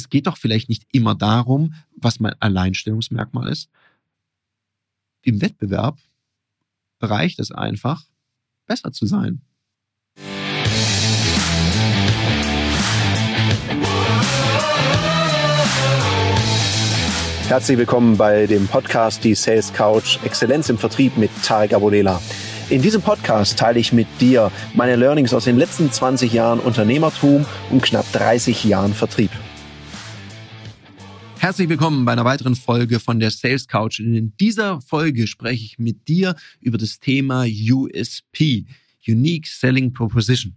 es geht doch vielleicht nicht immer darum, was mein Alleinstellungsmerkmal ist. Im Wettbewerb reicht es einfach, besser zu sein. Herzlich willkommen bei dem Podcast Die Sales Couch Exzellenz im Vertrieb mit Tarek Abodela. In diesem Podcast teile ich mit dir meine Learnings aus den letzten 20 Jahren Unternehmertum und knapp 30 Jahren Vertrieb. Herzlich willkommen bei einer weiteren Folge von der Sales Couch. In dieser Folge spreche ich mit dir über das Thema USP, Unique Selling Proposition.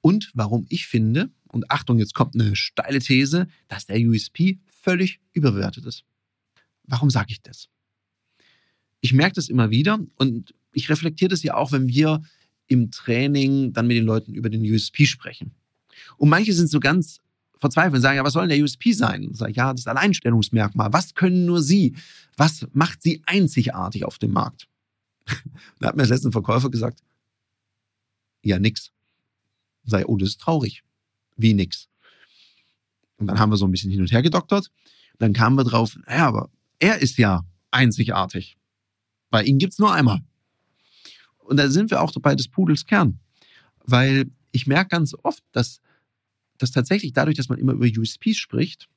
Und warum ich finde, und Achtung, jetzt kommt eine steile These, dass der USP völlig überbewertet ist. Warum sage ich das? Ich merke das immer wieder und ich reflektiere das ja auch, wenn wir im Training dann mit den Leuten über den USP sprechen. Und manche sind so ganz verzweifeln sagen, ja, was soll denn der USP sein? Und sage, ja, das Alleinstellungsmerkmal. Was können nur Sie? Was macht Sie einzigartig auf dem Markt? da hat mir das letzte Verkäufer gesagt, ja, nix. Sage, oh, das ist traurig. Wie nix? Und dann haben wir so ein bisschen hin und her gedoktert. Dann kamen wir drauf, ja, aber er ist ja einzigartig. Weil ihn gibt's nur einmal. Und da sind wir auch bei des Pudels Kern. Weil ich merke ganz oft, dass dass tatsächlich dadurch, dass man immer über USPs spricht,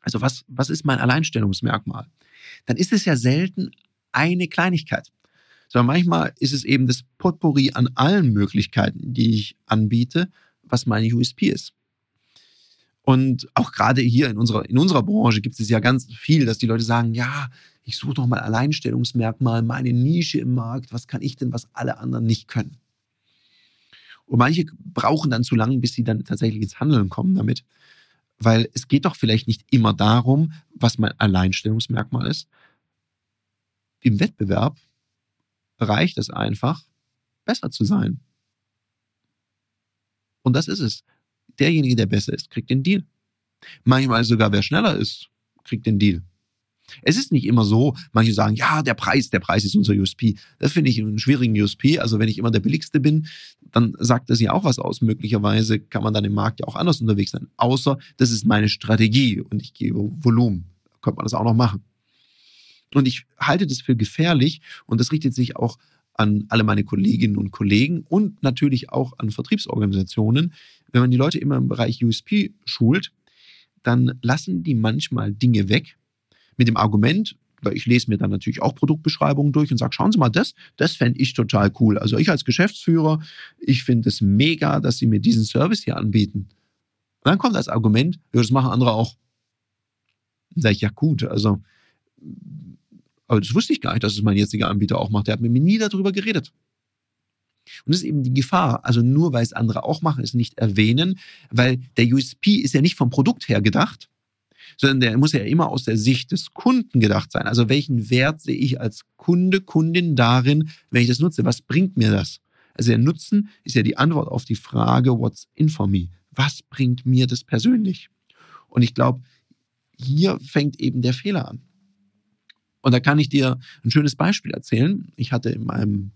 also was, was ist mein Alleinstellungsmerkmal, dann ist es ja selten eine Kleinigkeit, sondern manchmal ist es eben das Potpourri an allen Möglichkeiten, die ich anbiete, was meine USP ist. Und auch gerade hier in unserer, in unserer Branche gibt es ja ganz viel, dass die Leute sagen, ja, ich suche doch mal Alleinstellungsmerkmal, meine Nische im Markt, was kann ich denn, was alle anderen nicht können. Und manche brauchen dann zu lange, bis sie dann tatsächlich ins Handeln kommen damit. Weil es geht doch vielleicht nicht immer darum, was mein Alleinstellungsmerkmal ist. Im Wettbewerb reicht es einfach, besser zu sein. Und das ist es. Derjenige, der besser ist, kriegt den Deal. Manchmal sogar, wer schneller ist, kriegt den Deal. Es ist nicht immer so, manche sagen, ja, der Preis, der Preis ist unser USP. Das finde ich einen schwierigen USP. Also wenn ich immer der Billigste bin, dann sagt das ja auch was aus. Möglicherweise kann man dann im Markt ja auch anders unterwegs sein. Außer, das ist meine Strategie und ich gebe Volumen. Könnte man das auch noch machen. Und ich halte das für gefährlich und das richtet sich auch an alle meine Kolleginnen und Kollegen und natürlich auch an Vertriebsorganisationen. Wenn man die Leute immer im Bereich USP schult, dann lassen die manchmal Dinge weg, mit dem Argument, weil ich lese mir dann natürlich auch Produktbeschreibungen durch und sage, schauen Sie mal, das, das fände ich total cool. Also ich als Geschäftsführer, ich finde es mega, dass Sie mir diesen Service hier anbieten. Und dann kommt als Argument, ja, das machen andere auch. Sage ich, ja gut, also, aber das wusste ich gar nicht, dass es mein jetziger Anbieter auch macht. Der hat mit mir nie darüber geredet. Und das ist eben die Gefahr. Also nur weil es andere auch machen, es nicht erwähnen, weil der USP ist ja nicht vom Produkt her gedacht, sondern der muss ja immer aus der Sicht des Kunden gedacht sein. Also welchen Wert sehe ich als Kunde, Kundin darin, wenn ich das nutze? Was bringt mir das? Also der Nutzen ist ja die Antwort auf die Frage, what's in for me? Was bringt mir das persönlich? Und ich glaube, hier fängt eben der Fehler an. Und da kann ich dir ein schönes Beispiel erzählen. Ich hatte in meinem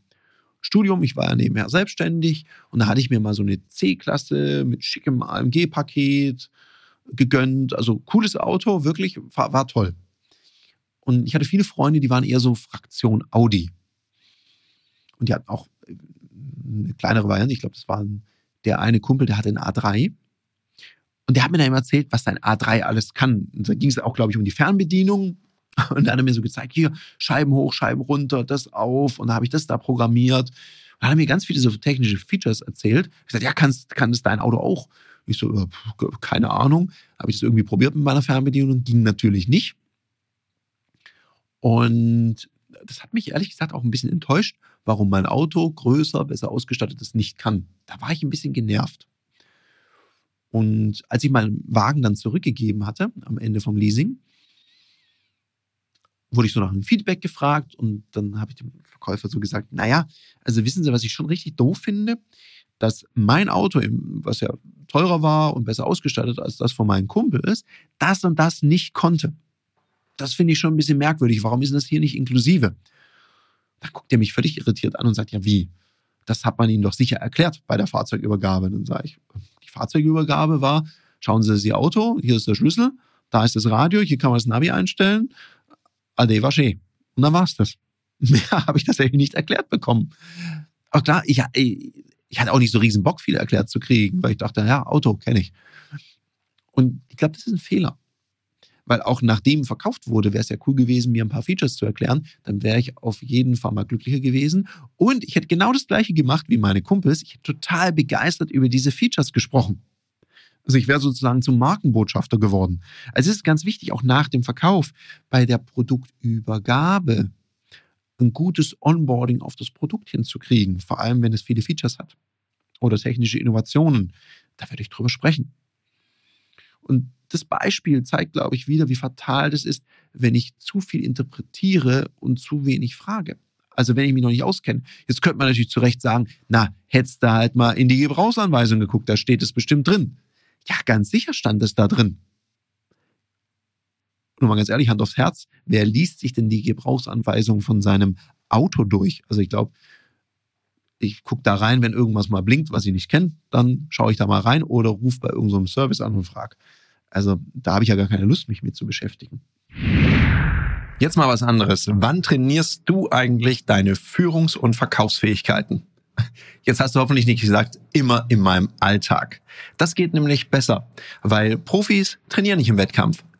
Studium, ich war ja nebenher selbstständig und da hatte ich mir mal so eine C-Klasse mit schickem AMG-Paket gegönnt. Also cooles Auto, wirklich, war, war toll. Und ich hatte viele Freunde, die waren eher so Fraktion Audi. Und die hatten auch äh, eine kleinere Variante. Ich glaube, das war der eine Kumpel, der hatte einen A3. Und der hat mir dann immer erzählt, was sein A3 alles kann. Und da ging es auch, glaube ich, um die Fernbedienung. Und dann hat er mir so gezeigt, hier, Scheiben hoch, Scheiben runter, das auf. Und da habe ich das da programmiert. Und dann hat er mir ganz viele so technische Features erzählt. Ich gesagt, ja, kannst, kann das dein Auto auch? Ich so, keine Ahnung. Habe ich das irgendwie probiert mit meiner Fernbedienung? Ging natürlich nicht. Und das hat mich ehrlich gesagt auch ein bisschen enttäuscht, warum mein Auto größer, besser ausgestattet ist, nicht kann. Da war ich ein bisschen genervt. Und als ich meinen Wagen dann zurückgegeben hatte, am Ende vom Leasing, wurde ich so nach einem Feedback gefragt und dann habe ich dem Verkäufer so gesagt, naja, also wissen Sie, was ich schon richtig doof finde? Dass mein Auto, was ja teurer war und besser ausgestattet als das von meinem Kumpel ist, das und das nicht konnte. Das finde ich schon ein bisschen merkwürdig. Warum ist das hier nicht inklusive? Da guckt er mich völlig irritiert an und sagt, ja, wie? Das hat man Ihnen doch sicher erklärt bei der Fahrzeugübergabe. Dann sage ich, die Fahrzeugübergabe war schauen Sie das Ihr Auto, hier ist der Schlüssel, da ist das Radio, hier kann man das Navi einstellen. Ade waché. Und dann war's das. Mehr habe ich tatsächlich nicht erklärt bekommen. Aber klar, ich, ich hatte auch nicht so riesen Bock, viel erklärt zu kriegen, weil ich dachte, ja, Auto kenne ich. Und ich glaube, das ist ein Fehler. Weil auch nachdem verkauft wurde, wäre es ja cool gewesen, mir ein paar Features zu erklären. Dann wäre ich auf jeden Fall mal glücklicher gewesen. Und ich hätte genau das gleiche gemacht wie meine Kumpels. Ich hätte total begeistert über diese Features gesprochen. Also ich wäre sozusagen zum Markenbotschafter geworden. Also es ist ganz wichtig, auch nach dem Verkauf, bei der Produktübergabe ein gutes Onboarding auf das Produkt hinzukriegen, vor allem wenn es viele Features hat oder technische Innovationen. Da werde ich drüber sprechen. Und das Beispiel zeigt, glaube ich, wieder, wie fatal das ist, wenn ich zu viel interpretiere und zu wenig frage. Also wenn ich mich noch nicht auskenne. Jetzt könnte man natürlich zu Recht sagen, na, hättest du halt mal in die Gebrauchsanweisung geguckt, da steht es bestimmt drin. Ja, ganz sicher stand es da drin. Nur mal ganz ehrlich, Hand aufs Herz, wer liest sich denn die Gebrauchsanweisung von seinem Auto durch? Also ich glaube, ich gucke da rein, wenn irgendwas mal blinkt, was ich nicht kenne, dann schaue ich da mal rein oder rufe bei irgendeinem so Service an und frage. Also da habe ich ja gar keine Lust, mich mit zu beschäftigen. Jetzt mal was anderes. Wann trainierst du eigentlich deine Führungs- und Verkaufsfähigkeiten? Jetzt hast du hoffentlich nicht gesagt, immer in meinem Alltag. Das geht nämlich besser, weil Profis trainieren nicht im Wettkampf.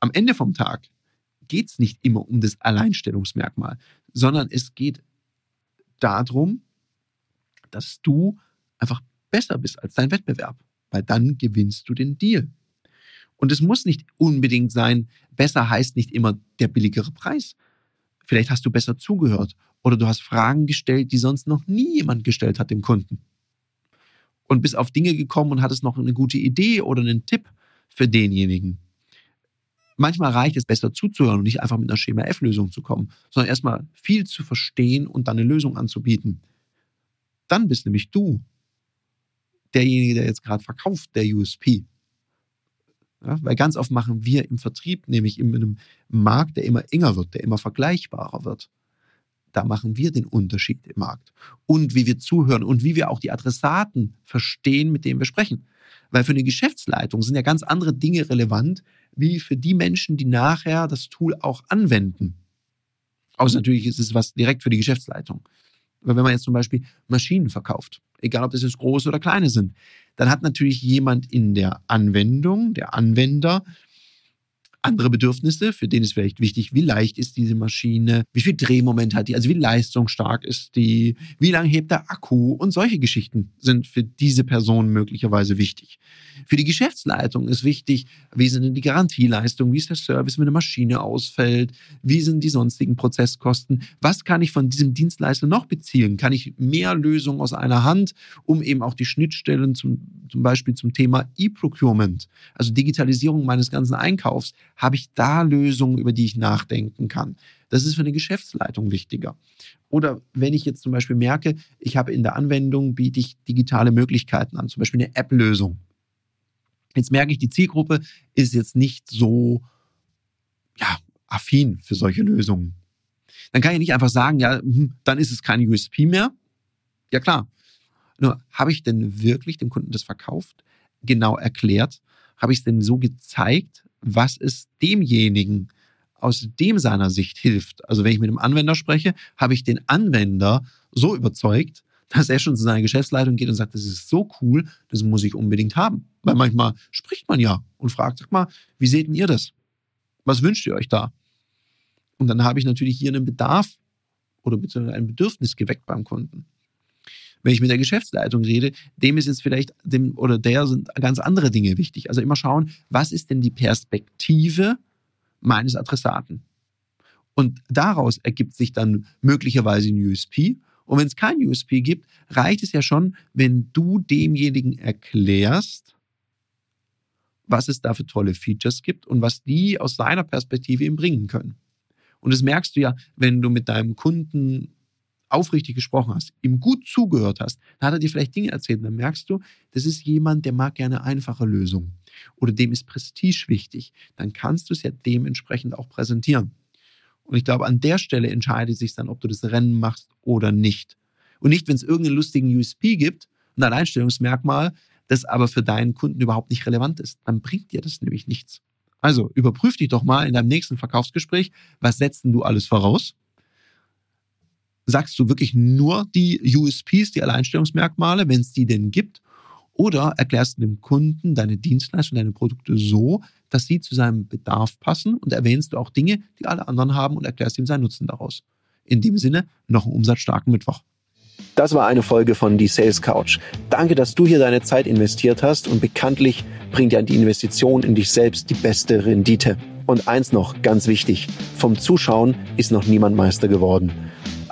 Am Ende vom Tag geht's nicht immer um das Alleinstellungsmerkmal, sondern es geht darum, dass du einfach besser bist als dein Wettbewerb, weil dann gewinnst du den Deal. Und es muss nicht unbedingt sein, besser heißt nicht immer der billigere Preis. Vielleicht hast du besser zugehört oder du hast Fragen gestellt, die sonst noch nie jemand gestellt hat dem Kunden. Und bist auf Dinge gekommen und hattest noch eine gute Idee oder einen Tipp für denjenigen. Manchmal reicht es besser zuzuhören und nicht einfach mit einer Schema F-Lösung zu kommen, sondern erstmal viel zu verstehen und dann eine Lösung anzubieten. Dann bist nämlich du derjenige, der jetzt gerade verkauft, der USP. Ja, weil ganz oft machen wir im Vertrieb, nämlich in einem Markt, der immer enger wird, der immer vergleichbarer wird. Da machen wir den Unterschied im Markt. Und wie wir zuhören und wie wir auch die Adressaten verstehen, mit denen wir sprechen. Weil für eine Geschäftsleitung sind ja ganz andere Dinge relevant, wie für die Menschen, die nachher das Tool auch anwenden. Außer natürlich ist es was direkt für die Geschäftsleitung. Weil wenn man jetzt zum Beispiel Maschinen verkauft, egal ob das jetzt große oder kleine sind, dann hat natürlich jemand in der Anwendung, der Anwender, andere Bedürfnisse, für den ist vielleicht wichtig, wie leicht ist diese Maschine, wie viel Drehmoment hat die, also wie leistungsstark ist die, wie lange hebt der Akku und solche Geschichten sind für diese Person möglicherweise wichtig. Für die Geschäftsleitung ist wichtig, wie sind denn die Garantieleistungen, wie ist der Service, wenn eine Maschine ausfällt, wie sind die sonstigen Prozesskosten, was kann ich von diesem Dienstleister noch beziehen, kann ich mehr Lösungen aus einer Hand, um eben auch die Schnittstellen zum, zum Beispiel zum Thema E-Procurement, also Digitalisierung meines ganzen Einkaufs, habe ich da Lösungen, über die ich nachdenken kann? Das ist für eine Geschäftsleitung wichtiger. Oder wenn ich jetzt zum Beispiel merke, ich habe in der Anwendung, biete ich digitale Möglichkeiten an, zum Beispiel eine App-Lösung. Jetzt merke ich, die Zielgruppe ist jetzt nicht so ja, affin für solche Lösungen. Dann kann ich nicht einfach sagen, ja, hm, dann ist es kein USP mehr. Ja klar. Nur habe ich denn wirklich dem Kunden das verkauft, genau erklärt? Habe ich es denn so gezeigt, was es demjenigen aus dem seiner Sicht hilft. Also wenn ich mit einem Anwender spreche, habe ich den Anwender so überzeugt, dass er schon zu seiner Geschäftsleitung geht und sagt, das ist so cool, das muss ich unbedingt haben. Weil manchmal spricht man ja und fragt, sag mal, wie seht denn ihr das? Was wünscht ihr euch da? Und dann habe ich natürlich hier einen Bedarf oder beziehungsweise ein Bedürfnis geweckt beim Kunden. Wenn ich mit der Geschäftsleitung rede, dem ist jetzt vielleicht dem oder der sind ganz andere Dinge wichtig. Also immer schauen, was ist denn die Perspektive meines Adressaten? Und daraus ergibt sich dann möglicherweise ein USP. Und wenn es kein USP gibt, reicht es ja schon, wenn du demjenigen erklärst, was es da für tolle Features gibt und was die aus seiner Perspektive ihm bringen können. Und das merkst du ja, wenn du mit deinem Kunden aufrichtig gesprochen hast, ihm gut zugehört hast, dann hat er dir vielleicht Dinge erzählt, dann merkst du, das ist jemand, der mag gerne einfache Lösungen oder dem ist Prestige wichtig, dann kannst du es ja dementsprechend auch präsentieren. Und ich glaube, an der Stelle entscheidet sich dann, ob du das Rennen machst oder nicht. Und nicht, wenn es irgendeinen lustigen USP gibt, ein Alleinstellungsmerkmal, das aber für deinen Kunden überhaupt nicht relevant ist. Dann bringt dir das nämlich nichts. Also überprüf dich doch mal in deinem nächsten Verkaufsgespräch, was setzt denn du alles voraus? Sagst du wirklich nur die USPs, die Alleinstellungsmerkmale, wenn es die denn gibt? Oder erklärst du dem Kunden deine Dienstleistung, deine Produkte so, dass sie zu seinem Bedarf passen und erwähnst du auch Dinge, die alle anderen haben und erklärst ihm seinen Nutzen daraus. In dem Sinne, noch einen umsatzstarken Mittwoch. Das war eine Folge von Die Sales Couch. Danke, dass du hier deine Zeit investiert hast und bekanntlich bringt ja die Investition in dich selbst die beste Rendite. Und eins noch, ganz wichtig, vom Zuschauen ist noch niemand Meister geworden.